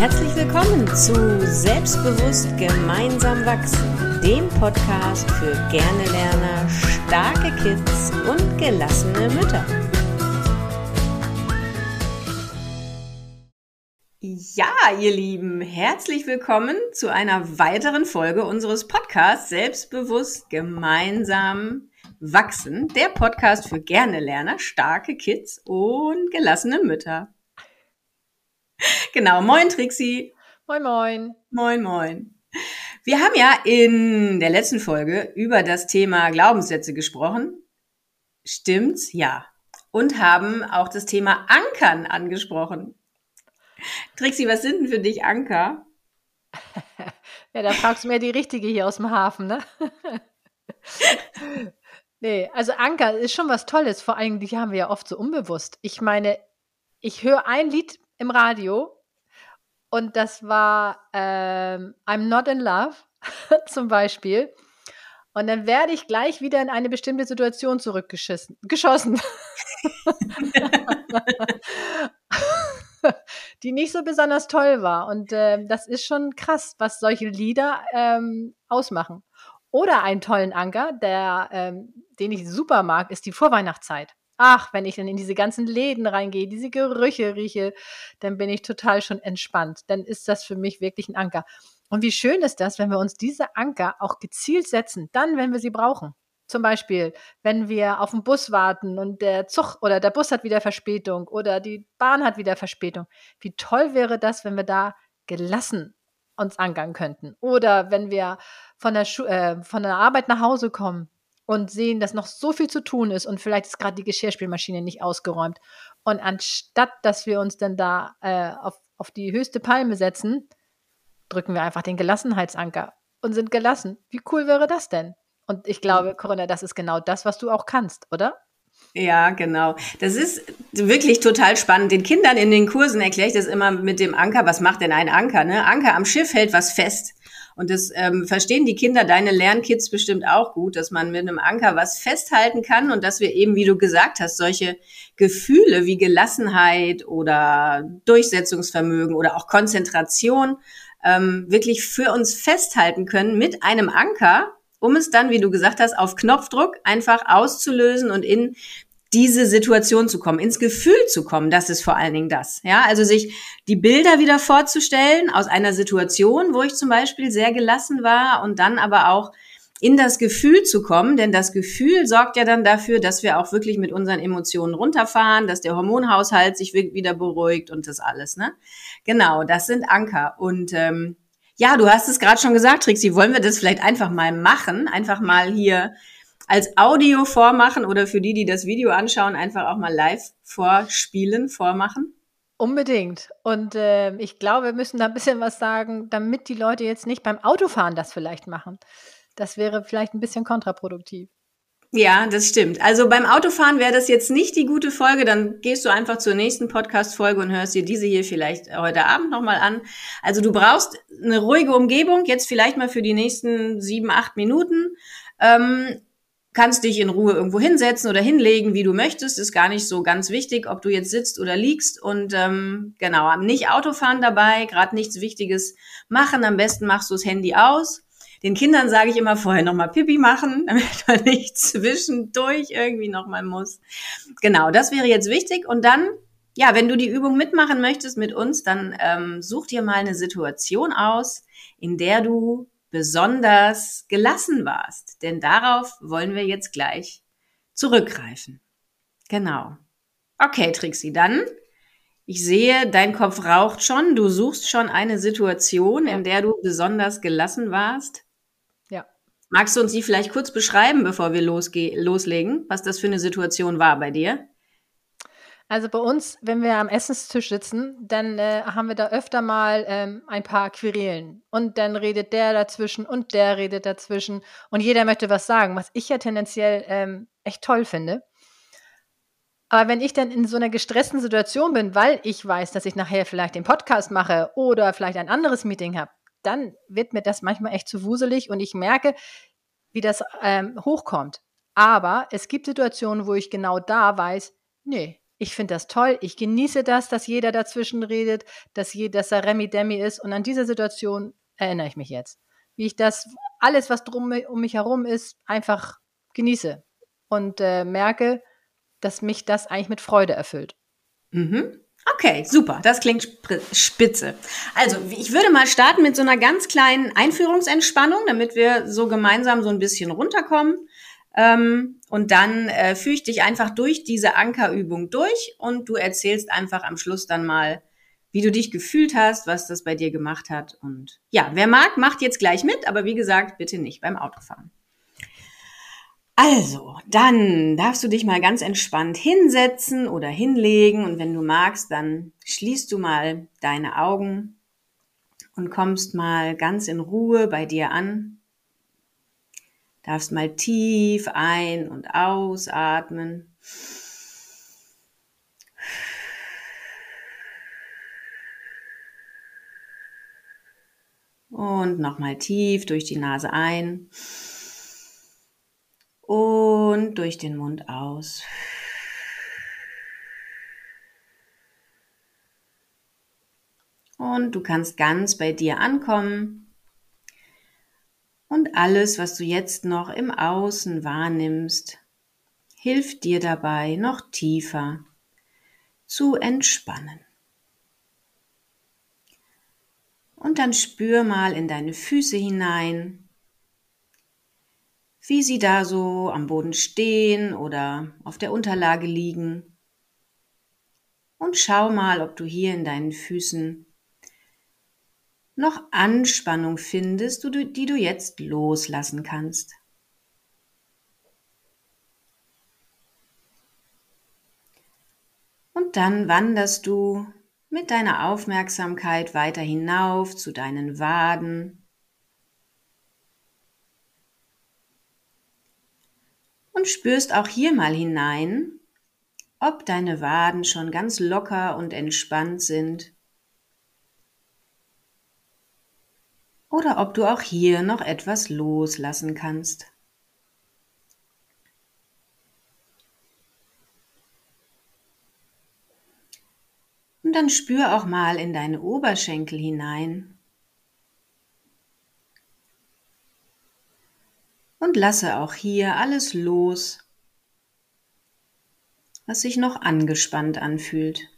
Herzlich willkommen zu Selbstbewusst gemeinsam wachsen, dem Podcast für gerne Lerner, starke Kids und gelassene Mütter. Ja, ihr Lieben, herzlich willkommen zu einer weiteren Folge unseres Podcasts Selbstbewusst gemeinsam wachsen, der Podcast für gerne Lerner, starke Kids und gelassene Mütter. Genau, moin Trixie. Moin, moin. Moin, moin. Wir haben ja in der letzten Folge über das Thema Glaubenssätze gesprochen. Stimmt's? Ja. Und haben auch das Thema Ankern angesprochen. Trixie, was sind denn für dich Anker? ja, da fragst du mir die richtige hier aus dem Hafen, ne? nee, also Anker ist schon was Tolles. Vor allem, die haben wir ja oft so unbewusst. Ich meine, ich höre ein Lied im Radio und das war ähm, I'm Not in Love zum Beispiel. Und dann werde ich gleich wieder in eine bestimmte Situation zurückgeschossen. Geschossen. die nicht so besonders toll war. Und äh, das ist schon krass, was solche Lieder ähm, ausmachen. Oder einen tollen Anker, der, ähm, den ich super mag, ist die Vorweihnachtszeit. Ach, wenn ich dann in diese ganzen Läden reingehe, diese Gerüche rieche, dann bin ich total schon entspannt. Dann ist das für mich wirklich ein Anker. Und wie schön ist das, wenn wir uns diese Anker auch gezielt setzen, dann, wenn wir sie brauchen. Zum Beispiel, wenn wir auf den Bus warten und der Zug oder der Bus hat wieder Verspätung oder die Bahn hat wieder Verspätung. Wie toll wäre das, wenn wir da gelassen uns ankern könnten. Oder wenn wir von der, Schu äh, von der Arbeit nach Hause kommen und sehen, dass noch so viel zu tun ist und vielleicht ist gerade die Geschirrspülmaschine nicht ausgeräumt. Und anstatt, dass wir uns dann da äh, auf, auf die höchste Palme setzen, drücken wir einfach den Gelassenheitsanker und sind gelassen. Wie cool wäre das denn? Und ich glaube, Corinna, das ist genau das, was du auch kannst, oder? Ja, genau. Das ist wirklich total spannend. Den Kindern in den Kursen erkläre ich das immer mit dem Anker. Was macht denn ein Anker? Ne? Anker am Schiff hält was fest. Und das ähm, verstehen die Kinder, deine Lernkids bestimmt auch gut, dass man mit einem Anker was festhalten kann und dass wir eben, wie du gesagt hast, solche Gefühle wie Gelassenheit oder Durchsetzungsvermögen oder auch Konzentration ähm, wirklich für uns festhalten können mit einem Anker, um es dann, wie du gesagt hast, auf Knopfdruck einfach auszulösen und in diese Situation zu kommen, ins Gefühl zu kommen, das ist vor allen Dingen das. Ja, also sich die Bilder wieder vorzustellen aus einer Situation, wo ich zum Beispiel sehr gelassen war und dann aber auch in das Gefühl zu kommen, denn das Gefühl sorgt ja dann dafür, dass wir auch wirklich mit unseren Emotionen runterfahren, dass der Hormonhaushalt sich wieder beruhigt und das alles. Ne? Genau, das sind Anker. Und ähm, ja, du hast es gerade schon gesagt, Trixie, wollen wir das vielleicht einfach mal machen? Einfach mal hier als Audio vormachen oder für die, die das Video anschauen, einfach auch mal live vorspielen, vormachen? Unbedingt. Und äh, ich glaube, wir müssen da ein bisschen was sagen, damit die Leute jetzt nicht beim Autofahren das vielleicht machen. Das wäre vielleicht ein bisschen kontraproduktiv. Ja, das stimmt. Also beim Autofahren wäre das jetzt nicht die gute Folge, dann gehst du einfach zur nächsten Podcast-Folge und hörst dir diese hier vielleicht heute Abend nochmal an. Also du brauchst eine ruhige Umgebung, jetzt vielleicht mal für die nächsten sieben, acht Minuten. Ähm, kannst dich in Ruhe irgendwo hinsetzen oder hinlegen, wie du möchtest. Ist gar nicht so ganz wichtig, ob du jetzt sitzt oder liegst. Und ähm, genau, nicht Autofahren dabei, gerade nichts Wichtiges machen. Am besten machst du das Handy aus. Den Kindern sage ich immer vorher nochmal Pipi machen, damit man nicht zwischendurch irgendwie nochmal muss. Genau, das wäre jetzt wichtig. Und dann, ja, wenn du die Übung mitmachen möchtest mit uns, dann ähm, such dir mal eine Situation aus, in der du besonders gelassen warst. Denn darauf wollen wir jetzt gleich zurückgreifen. Genau. Okay, Trixie, dann. Ich sehe, dein Kopf raucht schon. Du suchst schon eine Situation, in der du besonders gelassen warst. Ja. Magst du uns die vielleicht kurz beschreiben, bevor wir loslegen, was das für eine Situation war bei dir? Also bei uns, wenn wir am Essenstisch sitzen, dann äh, haben wir da öfter mal ähm, ein paar Querelen. Und dann redet der dazwischen und der redet dazwischen. Und jeder möchte was sagen, was ich ja tendenziell ähm, echt toll finde. Aber wenn ich dann in so einer gestressten Situation bin, weil ich weiß, dass ich nachher vielleicht den Podcast mache oder vielleicht ein anderes Meeting habe, dann wird mir das manchmal echt zu wuselig und ich merke, wie das ähm, hochkommt. Aber es gibt Situationen, wo ich genau da weiß, nee, Ich finde das toll. Ich genieße das, dass jeder dazwischen redet, dass, je, dass er Remi Demi ist. Und an diese Situation erinnere ich mich jetzt. Wie ich das, alles, was drum um mich herum ist, einfach genieße. Und äh, merke, dass mich das eigentlich mit Freude erfüllt. Mhm. Okay, super. Das klingt spitze. Also, ich würde mal starten mit so einer ganz kleinen Einführungsentspannung, damit wir so gemeinsam so ein bisschen runterkommen. Ähm, und dann äh, führe ich dich einfach durch diese Ankerübung durch und du erzählst einfach am Schluss dann mal, wie du dich gefühlt hast, was das bei dir gemacht hat. Und ja, wer mag, macht jetzt gleich mit, aber wie gesagt, bitte nicht beim Autofahren. Also, dann darfst du dich mal ganz entspannt hinsetzen oder hinlegen und wenn du magst, dann schließt du mal deine Augen und kommst mal ganz in Ruhe bei dir an. Darfst mal tief ein- und ausatmen. Und nochmal tief durch die Nase ein und durch den Mund aus. Und du kannst ganz bei dir ankommen und alles, was du jetzt noch im Außen wahrnimmst, hilft dir dabei, noch tiefer zu entspannen. Und dann spür mal in deine Füße hinein, wie sie da so am Boden stehen oder auf der Unterlage liegen. Und schau mal, ob du hier in deinen Füßen noch Anspannung findest, die du jetzt loslassen kannst. Und dann wanderst du mit deiner Aufmerksamkeit weiter hinauf zu deinen Waden und spürst auch hier mal hinein, ob deine Waden schon ganz locker und entspannt sind oder ob du auch hier noch etwas loslassen kannst. Und dann spür auch mal in deine Oberschenkel hinein. Und lasse auch hier alles los, was sich noch angespannt anfühlt.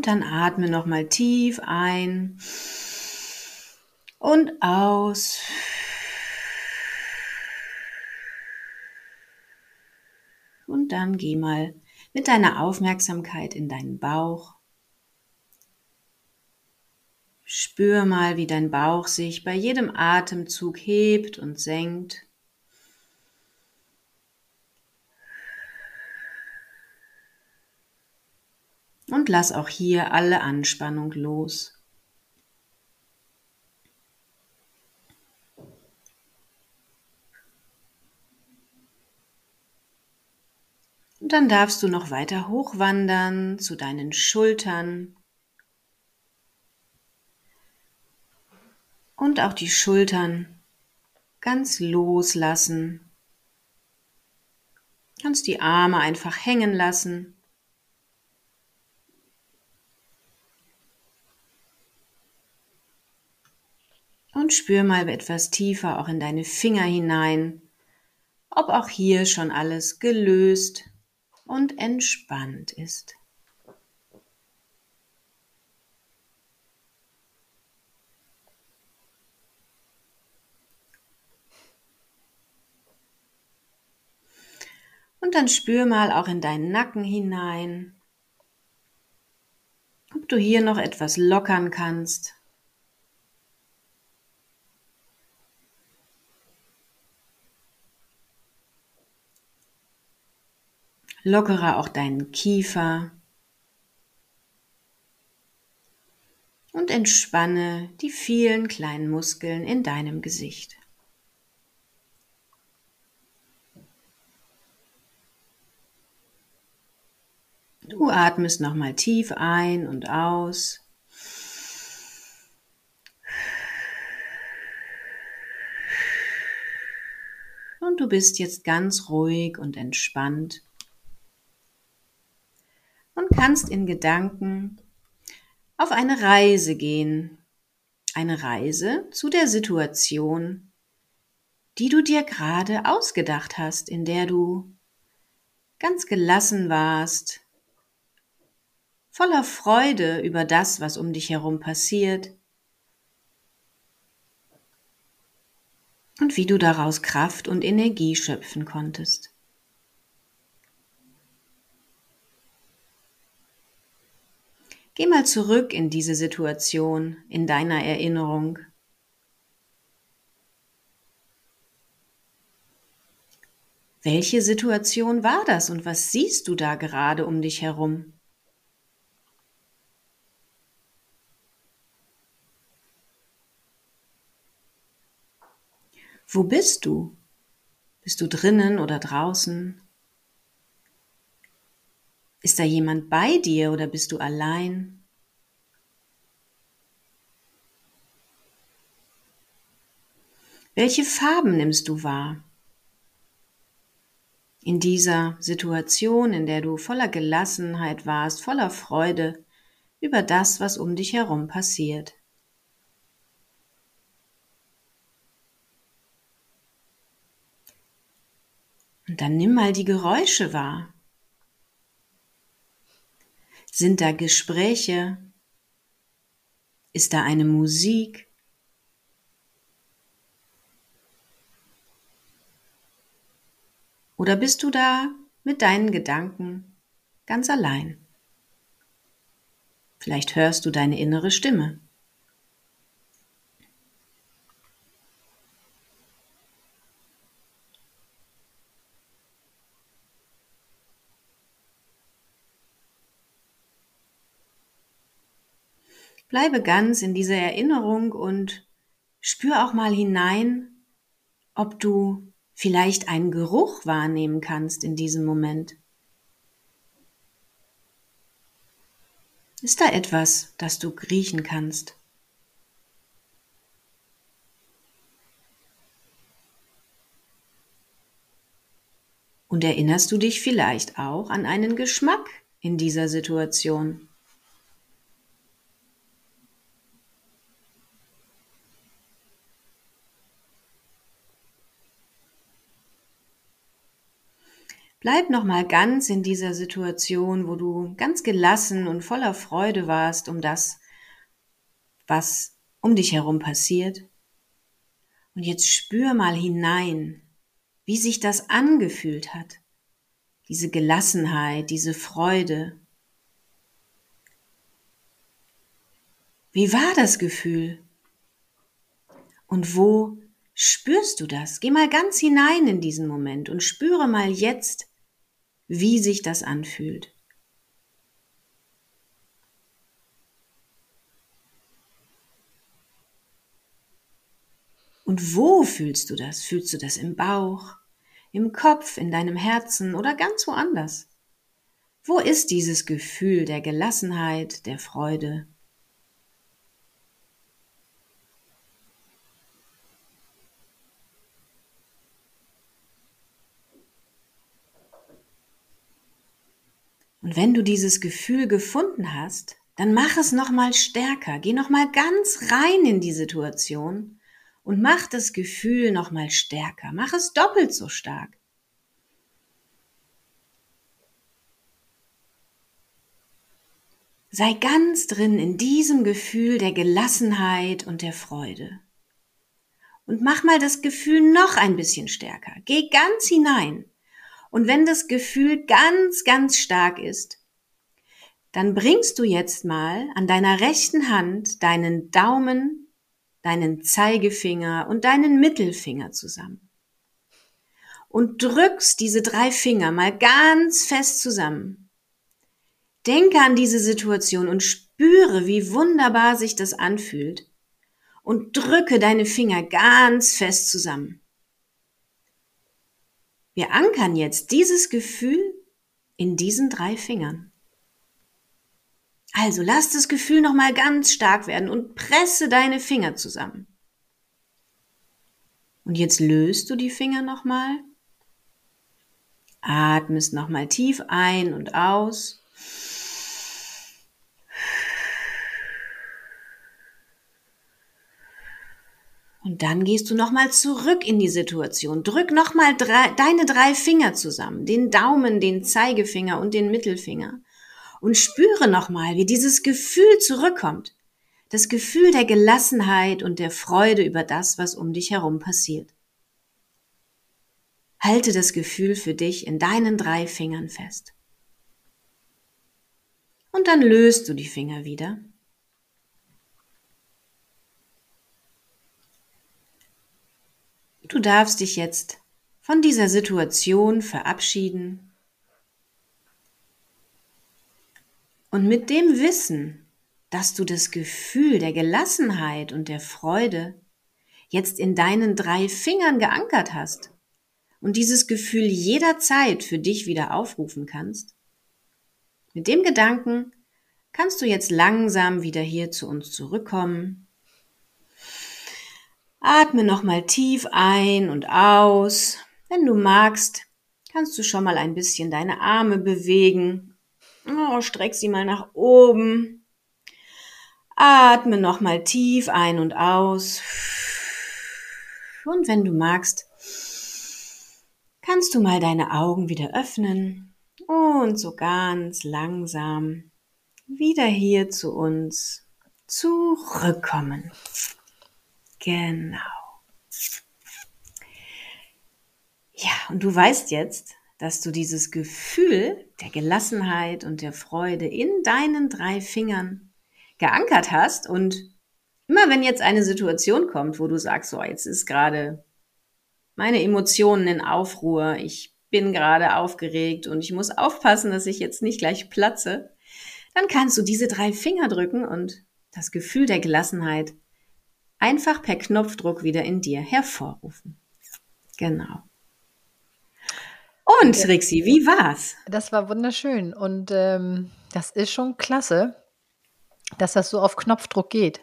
Und dann atme nochmal tief ein und aus. Und dann geh mal mit deiner Aufmerksamkeit in deinen Bauch. Spür mal, wie dein Bauch sich bei jedem Atemzug hebt und senkt. Und lass auch hier alle Anspannung los. Und dann darfst du noch weiter hochwandern zu deinen Schultern. Und auch die Schultern ganz loslassen. Kannst die Arme einfach hängen lassen. Und spür mal etwas tiefer auch in deine Finger hinein, ob auch hier schon alles gelöst und entspannt ist. Und dann spür mal auch in deinen Nacken hinein, ob du hier noch etwas lockern kannst. Lockere auch deinen Kiefer und entspanne die vielen kleinen Muskeln in deinem Gesicht. Du atmest nochmal tief ein und aus. Und du bist jetzt ganz ruhig und entspannt und kannst in Gedanken auf eine Reise gehen. Eine Reise zu der Situation, die du dir gerade ausgedacht hast, in der du ganz gelassen warst, voller Freude über das, was um dich herum passiert und wie du daraus Kraft und Energie schöpfen konntest. Geh mal zurück in diese Situation, in deiner Erinnerung. Welche Situation war das und was siehst du da gerade um dich herum? Wo bist du? Bist du drinnen oder draußen? Ist da jemand bei dir oder bist du allein? Welche Farben nimmst du wahr? In dieser Situation, in der du voller Gelassenheit warst, voller Freude über das, was um dich herum passiert. Und dann nimm mal die Geräusche wahr. Sind da Gespräche? Ist da eine Musik? Oder bist du da mit deinen Gedanken ganz allein? Vielleicht hörst du deine innere Stimme. Bleibe ganz in dieser Erinnerung und spür auch mal hinein, ob du vielleicht einen Geruch wahrnehmen kannst in diesem Moment. Ist da etwas, das du riechen kannst? Und erinnerst du dich vielleicht auch an einen Geschmack in dieser Situation? Bleib noch mal ganz in dieser Situation, wo du ganz gelassen und voller Freude warst um das, was um dich herum passiert. Und jetzt spür mal hinein, wie sich das angefühlt hat. Diese Gelassenheit, diese Freude. Wie war das Gefühl? Und wo spürst du das? Geh mal ganz hinein in diesen Moment und spüre mal jetzt, wie sich das anfühlt. Und wo fühlst du das? Fühlst du das im Bauch, im Kopf, in deinem Herzen oder ganz woanders? Wo ist dieses Gefühl der Gelassenheit, der Freude? Und wenn du dieses Gefühl gefunden hast, dann mach es noch mal stärker. Geh noch mal ganz rein in die Situation und mach das Gefühl noch mal stärker. Mach es doppelt so stark. Sei ganz drin in diesem Gefühl der Gelassenheit und der Freude. Und mach mal das Gefühl noch ein bisschen stärker. Geh ganz hinein. Und wenn das Gefühl ganz, ganz stark ist, dann bringst du jetzt mal an deiner rechten Hand deinen Daumen, deinen Zeigefinger und deinen Mittelfinger zusammen. Und drückst diese drei Finger mal ganz fest zusammen. Denke an diese Situation und spüre, wie wunderbar sich das anfühlt. Und drücke deine Finger ganz fest zusammen. Wir ankern jetzt dieses Gefühl in diesen drei Fingern. Also lass das Gefühl noch mal ganz stark werden und presse deine Finger zusammen. Und jetzt löst du die Finger noch mal Atmest nochmal tief ein und aus. Und dann gehst du nochmal zurück in die Situation. Drück nochmal deine drei Finger zusammen, den Daumen, den Zeigefinger und den Mittelfinger. Und spüre nochmal, wie dieses Gefühl zurückkommt. Das Gefühl der Gelassenheit und der Freude über das, was um dich herum passiert. Halte das Gefühl für dich in deinen drei Fingern fest. Und dann löst du die Finger wieder Du darfst dich jetzt von dieser Situation verabschieden. Und mit dem Wissen, dass du das Gefühl der Gelassenheit und der Freude jetzt in deinen drei Fingern geankert hast und dieses Gefühl jederzeit für dich wieder aufrufen kannst, mit dem Gedanken kannst du jetzt langsam wieder hier zu uns zurückkommen Atme nochmal tief ein und aus. Wenn du magst, kannst du schon mal ein bisschen deine Arme bewegen. Oh, streck sie mal nach oben. Atme nochmal tief ein und aus. Und wenn du magst, kannst du mal deine Augen wieder öffnen und so ganz langsam wieder hier zu uns zurückkommen. Genau. Ja, und du weißt jetzt, dass du dieses Gefühl der Gelassenheit und der Freude in deinen drei Fingern geankert hast und immer wenn jetzt eine Situation kommt, wo du sagst, so jetzt ist gerade meine Emotionen in Aufruhr, ich bin gerade aufgeregt und ich muss aufpassen, dass ich jetzt nicht gleich platze, dann kannst du diese drei Finger drücken und das Gefühl der Gelassenheit einfach per Knopfdruck wieder in dir hervorrufen. Genau. Und Rixi, wie war's? Das war wunderschön und ähm, das ist schon klasse, dass das so auf Knopfdruck geht.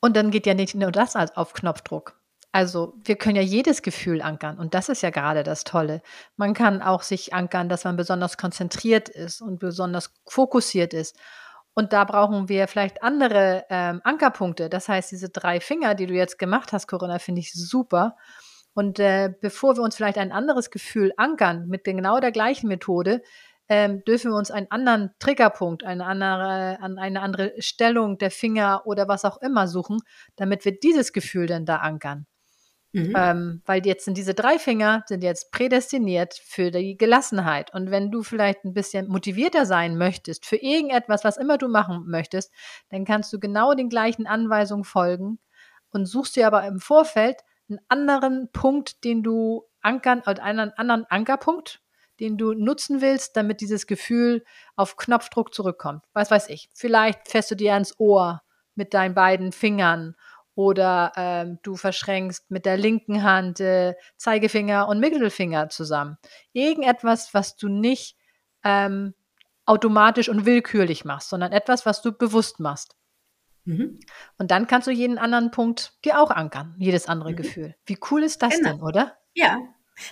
Und dann geht ja nicht nur das auf Knopfdruck. Also wir können ja jedes Gefühl ankern und das ist ja gerade das Tolle. Man kann auch sich ankern, dass man besonders konzentriert ist und besonders fokussiert ist und da brauchen wir vielleicht andere ähm, Ankerpunkte. Das heißt, diese drei Finger, die du jetzt gemacht hast, Corinna, finde ich super. Und äh, bevor wir uns vielleicht ein anderes Gefühl ankern mit genau der gleichen Methode, ähm, dürfen wir uns einen anderen Triggerpunkt, eine andere, eine andere Stellung der Finger oder was auch immer suchen, damit wir dieses Gefühl dann da ankern. Mhm. Ähm, weil jetzt sind diese drei Finger sind jetzt prädestiniert für die Gelassenheit. Und wenn du vielleicht ein bisschen motivierter sein möchtest für irgendetwas, was immer du machen möchtest, dann kannst du genau den gleichen Anweisungen folgen und suchst dir aber im Vorfeld einen anderen Punkt, den du ankern, oder einen anderen Ankerpunkt, den du nutzen willst, damit dieses Gefühl auf Knopfdruck zurückkommt. Was weiß ich. Vielleicht fährst du dir ans Ohr mit deinen beiden Fingern oder ähm, du verschränkst mit der linken Hand äh, Zeigefinger und Mittelfinger zusammen. Irgendetwas, was du nicht ähm, automatisch und willkürlich machst, sondern etwas, was du bewusst machst. Mhm. Und dann kannst du jeden anderen Punkt dir auch ankern, jedes andere mhm. Gefühl. Wie cool ist das genau. denn, oder? Ja,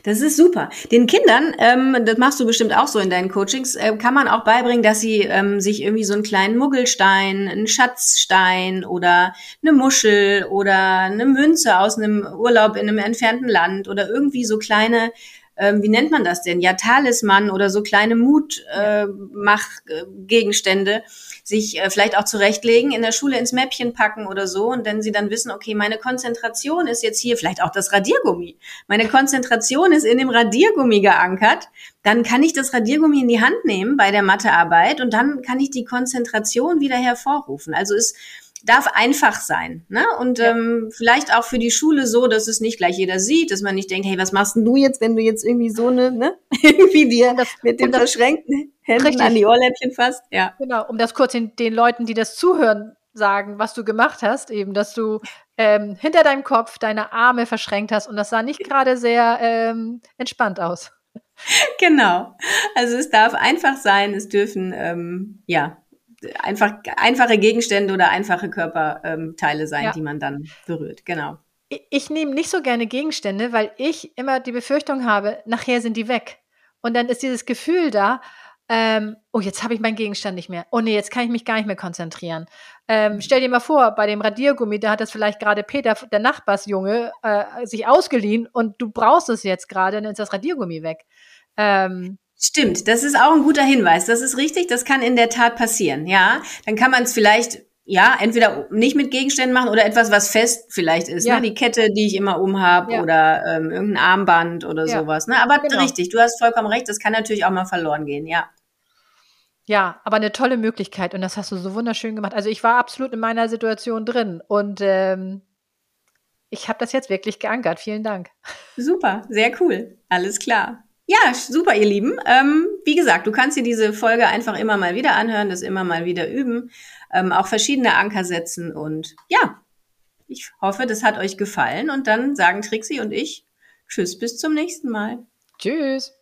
das ist super. Den Kindern, ähm, das machst du bestimmt auch so in deinen Coachings, äh, kann man auch beibringen, dass sie ähm, sich irgendwie so einen kleinen Muggelstein, einen Schatzstein oder eine Muschel oder eine Münze aus einem Urlaub in einem entfernten Land oder irgendwie so kleine ähm, wie nennt man das denn? Ja, Talisman oder so kleine Mutmachgegenstände äh, sich äh, vielleicht auch zurechtlegen, in der Schule ins Mäppchen packen oder so und dann sie dann wissen, okay, meine Konzentration ist jetzt hier, vielleicht auch das Radiergummi. Meine Konzentration ist in dem Radiergummi geankert. Dann kann ich das Radiergummi in die Hand nehmen bei der Mathearbeit und dann kann ich die Konzentration wieder hervorrufen. Also ist darf einfach sein. Ne? Und ja. ähm, vielleicht auch für die Schule so, dass es nicht gleich jeder sieht, dass man nicht denkt, hey, was machst denn du jetzt, wenn du jetzt irgendwie so eine, ne, irgendwie dir das, mit den verschränkten Händen richtig. an die Ohrläppchen fasst. Ja. Genau, um das kurz den, den Leuten, die das zuhören, sagen, was du gemacht hast, eben, dass du ähm, hinter deinem Kopf deine Arme verschränkt hast und das sah nicht gerade sehr ähm, entspannt aus. Genau. Also es darf einfach sein, es dürfen ähm, ja einfach einfache Gegenstände oder einfache Körperteile sein, ja. die man dann berührt. Genau. ich, ich nehme nicht so gerne Gegenstände, weil ich immer die Befürchtung habe, nachher sind die weg. Und dann ist dieses Gefühl da, ähm, oh, jetzt habe ich meinen Gegenstand nicht mehr. Oh nee, jetzt kann ich mich gar nicht mehr konzentrieren. Ähm, stell dir mal vor, bei dem Radiergummi, da hat das vielleicht gerade Peter, der Nachbarsjunge, äh, sich ausgeliehen und du brauchst es jetzt gerade, dann ist das Radiergummi weg. Ähm, Stimmt, das ist auch ein guter Hinweis. Das ist richtig, das kann in der Tat passieren. Ja, dann kann man es vielleicht ja, entweder nicht mit Gegenständen machen oder etwas, was fest vielleicht ist. Ne? Ja. Ne? Die Kette, die ich immer umhab ja. oder ähm, irgendein Armband oder ja. sowas. Ne? Aber genau. richtig, du hast vollkommen recht, das kann natürlich auch mal verloren gehen, ja. Ja, aber eine tolle Möglichkeit und das hast du so wunderschön gemacht. Also ich war absolut in meiner Situation drin und ähm, ich habe das jetzt wirklich geankert. Vielen Dank. Super, sehr cool. Alles klar. Ja, super, ihr Lieben. Ähm, wie gesagt, du kannst dir diese Folge einfach immer mal wieder anhören, das immer mal wieder üben, ähm, auch verschiedene Anker setzen und ja, ich hoffe, das hat euch gefallen und dann sagen Trixie und ich Tschüss, bis zum nächsten Mal. Tschüss.